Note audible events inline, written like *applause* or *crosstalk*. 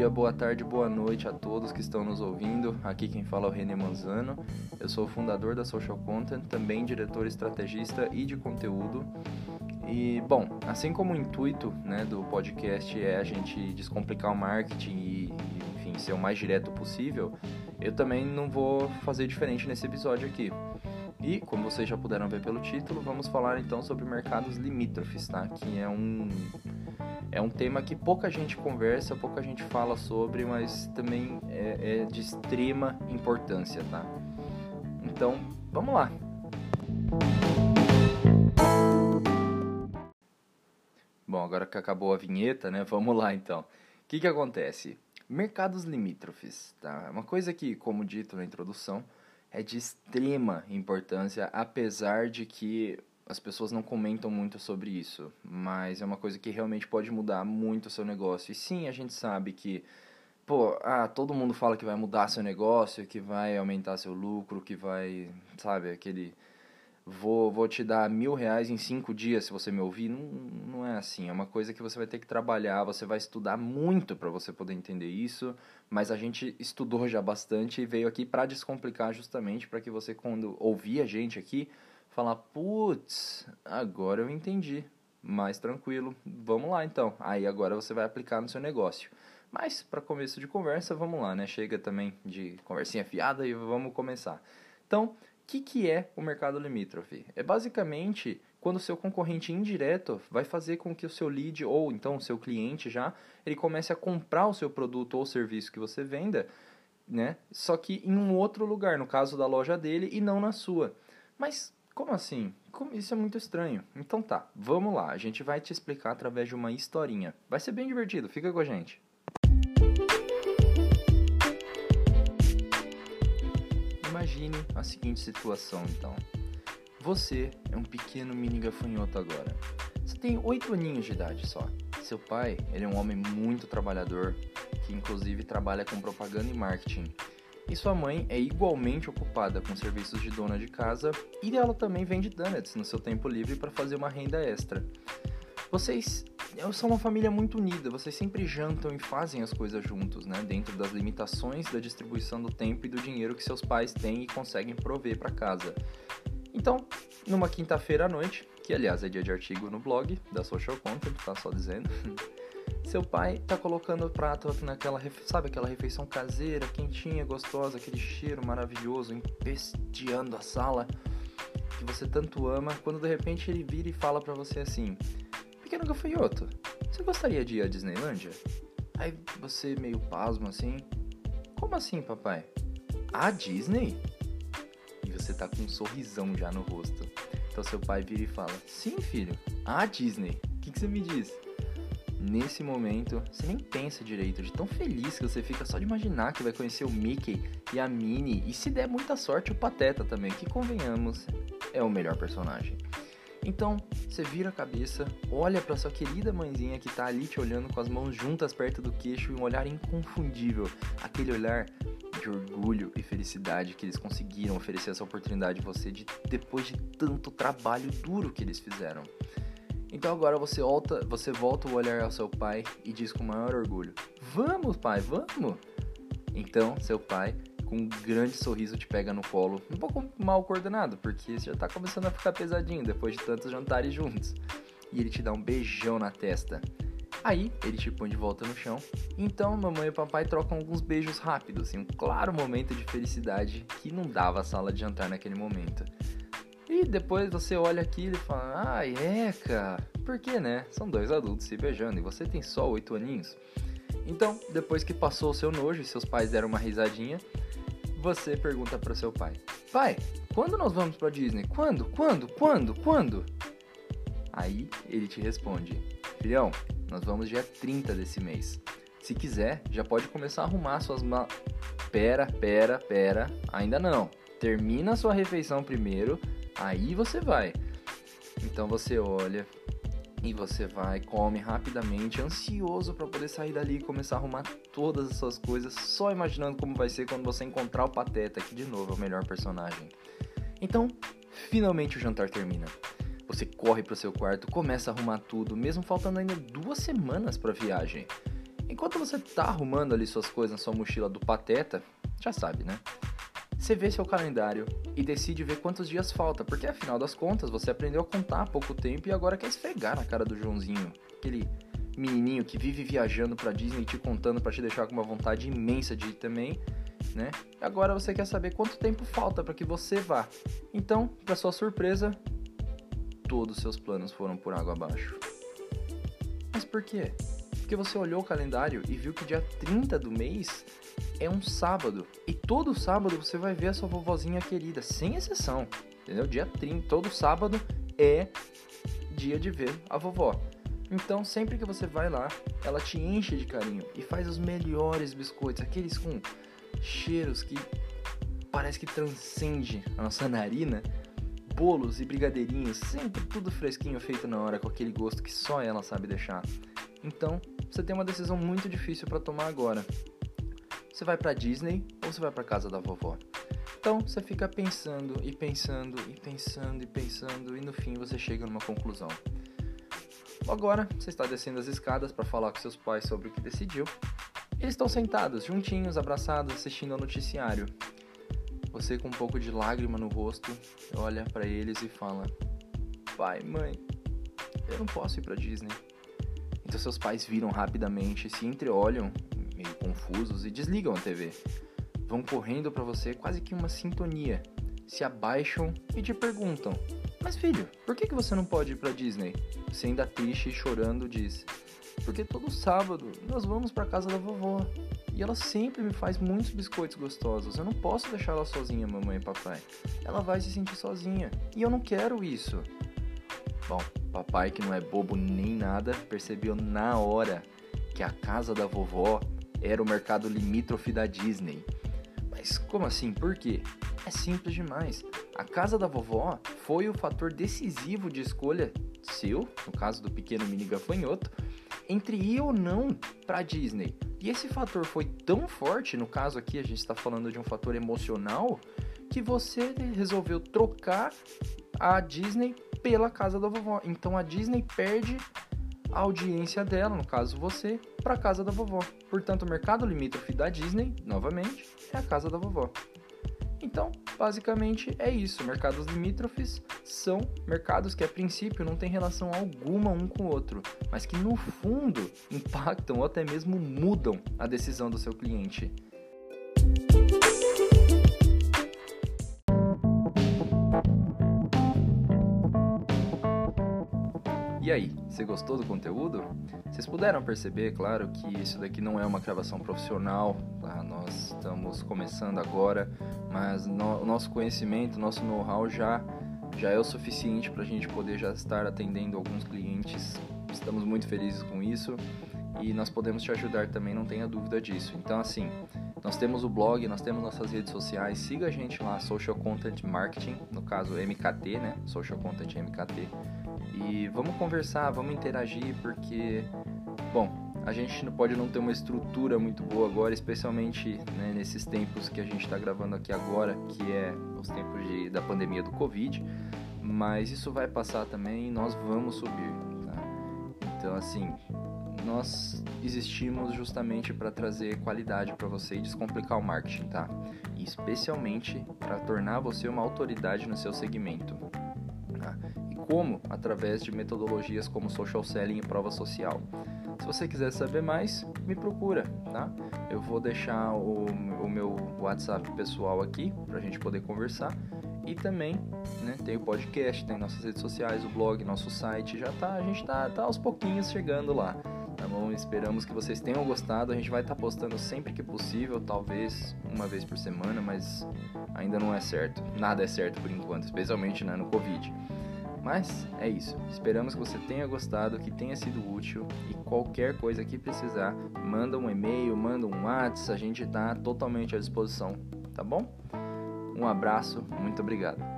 dia, boa tarde, boa noite a todos que estão nos ouvindo. Aqui quem fala é o René Manzano. Eu sou o fundador da Social Content, também diretor estrategista e de conteúdo. E, bom, assim como o intuito né, do podcast é a gente descomplicar o marketing e, enfim, ser o mais direto possível, eu também não vou fazer diferente nesse episódio aqui. E, como vocês já puderam ver pelo título, vamos falar então sobre mercados limítrofes, tá? Que é um é um tema que pouca gente conversa, pouca gente fala sobre, mas também é, é de extrema importância, tá? Então, vamos lá. Bom, agora que acabou a vinheta, né? Vamos lá então. O que, que acontece? Mercados limítrofes, tá? Uma coisa que, como dito na introdução, é de extrema importância, apesar de que as pessoas não comentam muito sobre isso, mas é uma coisa que realmente pode mudar muito o seu negócio. E sim, a gente sabe que, pô, ah, todo mundo fala que vai mudar seu negócio, que vai aumentar seu lucro, que vai, sabe, aquele. Vou, vou te dar mil reais em cinco dias se você me ouvir. Não, não é assim. É uma coisa que você vai ter que trabalhar, você vai estudar muito para você poder entender isso. Mas a gente estudou já bastante e veio aqui para descomplicar justamente para que você, quando ouvir a gente aqui, falar, putz, agora eu entendi. Mais tranquilo, vamos lá então. Aí agora você vai aplicar no seu negócio. Mas para começo de conversa, vamos lá, né? Chega também de conversinha fiada e vamos começar. Então, o que, que é o mercado limítrofe? É basicamente quando o seu concorrente indireto vai fazer com que o seu lead ou então o seu cliente já ele comece a comprar o seu produto ou serviço que você venda, né? Só que em um outro lugar, no caso da loja dele e não na sua. Mas como assim? Como? Isso é muito estranho. Então tá, vamos lá. A gente vai te explicar através de uma historinha. Vai ser bem divertido, fica com a gente. Imagine a seguinte situação, então. Você é um pequeno mini gafanhoto agora. Você tem oito aninhos de idade só. Seu pai, ele é um homem muito trabalhador, que inclusive trabalha com propaganda e marketing. E sua mãe é igualmente ocupada com serviços de dona de casa e ela também vende donuts no seu tempo livre para fazer uma renda extra. Vocês são uma família muito unida, vocês sempre jantam e fazem as coisas juntos, né? Dentro das limitações da distribuição do tempo e do dinheiro que seus pais têm e conseguem prover para casa. Então, numa quinta-feira à noite, que aliás é dia de artigo no blog da Social Content, tá só dizendo. *laughs* Seu pai tá colocando o prato naquela, sabe, aquela refeição caseira, quentinha, gostosa, aquele cheiro maravilhoso, empesteando a sala que você tanto ama, quando de repente ele vira e fala para você assim: Pequeno gafanhoto, você gostaria de ir à Disneylândia? Aí você meio pasmo assim: Como assim, papai? A Disney? E você tá com um sorrisão já no rosto. Então seu pai vira e fala: Sim, filho, a Disney. O que, que você me diz? Nesse momento, você nem pensa direito, de tão feliz que você fica só de imaginar que vai conhecer o Mickey e a Minnie, e se der muita sorte, o Pateta também, que convenhamos, é o melhor personagem. Então, você vira a cabeça, olha para sua querida mãezinha que tá ali te olhando com as mãos juntas perto do queixo e um olhar inconfundível, aquele olhar de orgulho e felicidade que eles conseguiram oferecer essa oportunidade a você de, depois de tanto trabalho duro que eles fizeram. Então agora você volta, você volta o olhar ao seu pai e diz com maior orgulho: Vamos, pai, vamos! Então seu pai, com um grande sorriso, te pega no colo, um pouco mal coordenado, porque já tá começando a ficar pesadinho depois de tantos jantares juntos. E ele te dá um beijão na testa. Aí ele te põe de volta no chão. Então mamãe e papai trocam alguns beijos rápidos, em um claro momento de felicidade que não dava a sala de jantar naquele momento. E depois você olha aquilo e fala, ah, é, cara. Por que, né? São dois adultos se beijando e você tem só oito aninhos. Então, depois que passou o seu nojo e seus pais deram uma risadinha, você pergunta para seu pai: Pai, quando nós vamos para Disney? Quando? Quando? Quando? Quando? Aí ele te responde: Filhão, nós vamos dia 30 desse mês. Se quiser, já pode começar a arrumar suas mal. Pera, pera, pera, ainda não. Termina sua refeição primeiro Aí você vai. Então você olha e você vai, come rapidamente, ansioso para poder sair dali e começar a arrumar todas as suas coisas, só imaginando como vai ser quando você encontrar o Pateta, que de novo é o melhor personagem. Então, finalmente o jantar termina. Você corre para seu quarto, começa a arrumar tudo, mesmo faltando ainda duas semanas para a viagem. Enquanto você tá arrumando ali suas coisas na sua mochila do pateta, já sabe, né? Você vê seu calendário e decide ver quantos dias falta, porque afinal das contas você aprendeu a contar há pouco tempo e agora quer esfregar na cara do Joãozinho, aquele menininho que vive viajando para Disney te contando para te deixar com uma vontade imensa de ir também, né? Agora você quer saber quanto tempo falta para que você vá. Então, para sua surpresa, todos os seus planos foram por água abaixo. Mas por quê? Porque você olhou o calendário e viu que dia 30 do mês é um sábado. E todo sábado você vai ver a sua vovozinha querida, sem exceção. Entendeu? Dia 30, todo sábado é dia de ver a vovó. Então, sempre que você vai lá, ela te enche de carinho e faz os melhores biscoitos, aqueles com cheiros que parece que transcende a nossa narina. Bolos e brigadeirinhos, sempre tudo fresquinho, feito na hora, com aquele gosto que só ela sabe deixar. Então, você tem uma decisão muito difícil para tomar agora. Você vai para Disney ou você vai para casa da vovó? Então, você fica pensando e pensando e pensando e pensando e no fim você chega numa conclusão. Agora, você está descendo as escadas para falar com seus pais sobre o que decidiu. Eles estão sentados, juntinhos, abraçados, assistindo ao noticiário. Você, com um pouco de lágrima no rosto, olha para eles e fala: Pai, mãe, eu não posso ir para Disney. Então, seus pais viram rapidamente, se entreolham, meio confusos, e desligam a TV. Vão correndo para você, quase que uma sintonia. Se abaixam e te perguntam: mas filho, por que, que você não pode ir pra Disney? Você ainda triste e chorando diz: Porque todo sábado nós vamos pra casa da vovó. E ela sempre me faz muitos biscoitos gostosos. Eu não posso deixar ela sozinha, mamãe e papai. Ela vai se sentir sozinha. E eu não quero isso. Bom, papai, que não é bobo nem nada, percebeu na hora que a casa da vovó era o mercado limítrofe da Disney. Mas como assim? Por quê? É simples demais. A casa da vovó foi o fator decisivo de escolha seu, no caso do pequeno mini gafanhoto, entre ir ou não para Disney. E esse fator foi tão forte, no caso aqui a gente está falando de um fator emocional, que você resolveu trocar a Disney pela casa da vovó. Então a Disney perde a audiência dela, no caso você, para a casa da vovó. Portanto, o mercado limítrofe da Disney, novamente, é a casa da vovó. Então, basicamente é isso. Mercados limítrofes são mercados que a princípio não têm relação alguma um com o outro, mas que no fundo *laughs* impactam ou até mesmo mudam a decisão do seu cliente. E aí, você gostou do conteúdo? Vocês puderam perceber, claro, que isso daqui não é uma gravação profissional, tá? nós estamos começando agora, mas no, o nosso conhecimento, nosso know-how já, já é o suficiente para a gente poder já estar atendendo alguns clientes. Estamos muito felizes com isso e nós podemos te ajudar também, não tenha dúvida disso. Então, assim, nós temos o blog, nós temos nossas redes sociais, siga a gente lá, Social Content Marketing, no caso MKT, né? Social Content MKT e vamos conversar, vamos interagir, porque, bom, a gente não pode não ter uma estrutura muito boa agora, especialmente né, nesses tempos que a gente está gravando aqui agora, que é os tempos de, da pandemia do Covid, mas isso vai passar também e nós vamos subir. Tá? Então, assim, nós existimos justamente para trazer qualidade para você e descomplicar o marketing, tá? E especialmente para tornar você uma autoridade no seu segmento. Como? Através de metodologias como social selling e prova social. Se você quiser saber mais, me procura, tá? Eu vou deixar o, o meu WhatsApp pessoal aqui para a gente poder conversar. E também, né, tem o podcast, tem nossas redes sociais, o blog, nosso site, já tá, a gente tá, tá aos pouquinhos chegando lá. Tá bom? Esperamos que vocês tenham gostado. A gente vai estar tá postando sempre que possível, talvez uma vez por semana, mas ainda não é certo. Nada é certo por enquanto, especialmente né, no Covid. Mas é isso. Esperamos que você tenha gostado, que tenha sido útil e qualquer coisa que precisar, manda um e-mail, manda um WhatsApp, a gente está totalmente à disposição, tá bom? Um abraço, muito obrigado.